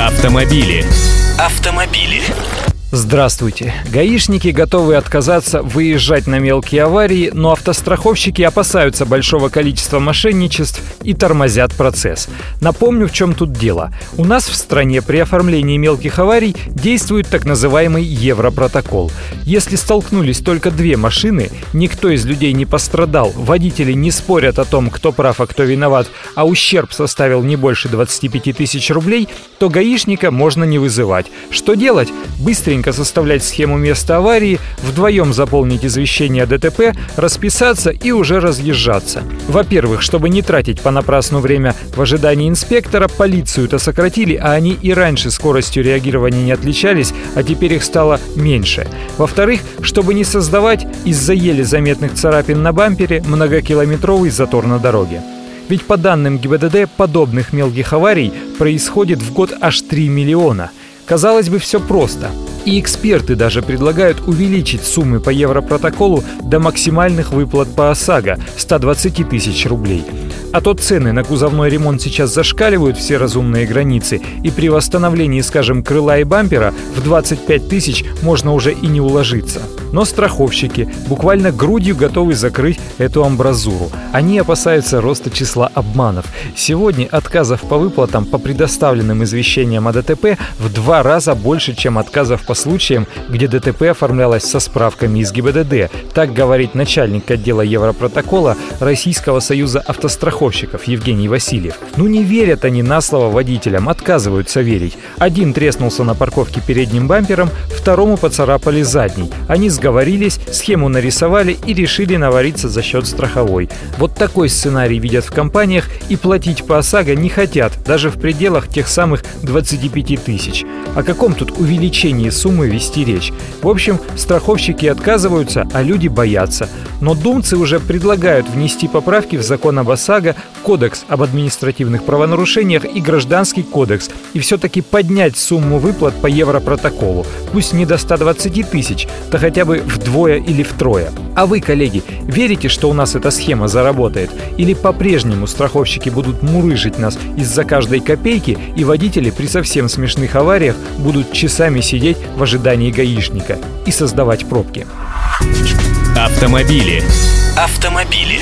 Автомобили. Автомобили. Здравствуйте. Гаишники готовы отказаться выезжать на мелкие аварии, но автостраховщики опасаются большого количества мошенничеств и тормозят процесс. Напомню, в чем тут дело. У нас в стране при оформлении мелких аварий действует так называемый Европротокол. Если столкнулись только две машины, никто из людей не пострадал, водители не спорят о том, кто прав, а кто виноват, а ущерб составил не больше 25 тысяч рублей, то гаишника можно не вызывать. Что делать? Быстренько быстренько составлять схему места аварии, вдвоем заполнить извещение о ДТП, расписаться и уже разъезжаться. Во-первых, чтобы не тратить понапрасну время в ожидании инспектора, полицию-то сократили, а они и раньше скоростью реагирования не отличались, а теперь их стало меньше. Во-вторых, чтобы не создавать из-за еле заметных царапин на бампере многокилометровый затор на дороге. Ведь по данным ГИБДД, подобных мелких аварий происходит в год аж 3 миллиона. Казалось бы, все просто. И эксперты даже предлагают увеличить суммы по Европротоколу до максимальных выплат по ОСАГО – 120 тысяч рублей. А то цены на кузовной ремонт сейчас зашкаливают все разумные границы, и при восстановлении, скажем, крыла и бампера в 25 тысяч можно уже и не уложиться. Но страховщики буквально грудью готовы закрыть эту амбразуру. Они опасаются роста числа обманов. Сегодня отказов по выплатам по предоставленным извещениям о ДТП в два раза больше, чем отказов по случаям, где ДТП оформлялось со справками из ГИБДД. Так говорит начальник отдела Европротокола Российского союза автостраховщиков Евгений Васильев. Ну не верят они на слово водителям, отказываются верить. Один треснулся на парковке передним бампером, второму поцарапали задний. Они сговорились, схему нарисовали и решили навариться за счет страховой. Вот такой сценарий видят в компаниях и платить по ОСАГО не хотят, даже в пределах тех самых 25 тысяч. О каком тут увеличении суммы вести речь? В общем, страховщики отказываются, а люди боятся. Но думцы уже предлагают внести поправки в закон об ОСАГО, кодекс об административных правонарушениях и гражданский кодекс, и все-таки поднять сумму выплат по Европротоколу. Пусть не до 120 тысяч, то хотя бы вдвое или втрое. А вы, коллеги, верите, что у нас эта схема заработает? Или по-прежнему страховщики будут мурыжить нас из-за каждой копейки, и водители при совсем смешных авариях будут часами сидеть в ожидании гаишника и создавать пробки? Автомобили. Автомобили.